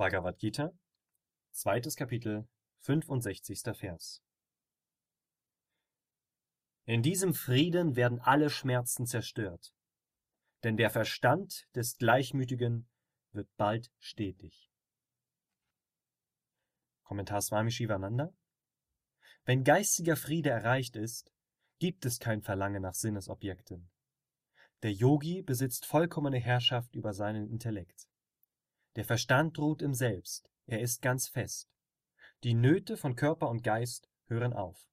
Bhagavad Gita, zweites Kapitel, 65. Vers. In diesem Frieden werden alle Schmerzen zerstört, denn der Verstand des Gleichmütigen wird bald stetig. Kommentar Swami Shivananda Wenn geistiger Friede erreicht ist, gibt es kein Verlangen nach Sinnesobjekten. Der Yogi besitzt vollkommene Herrschaft über seinen Intellekt. Der Verstand ruht im Selbst, er ist ganz fest. Die Nöte von Körper und Geist hören auf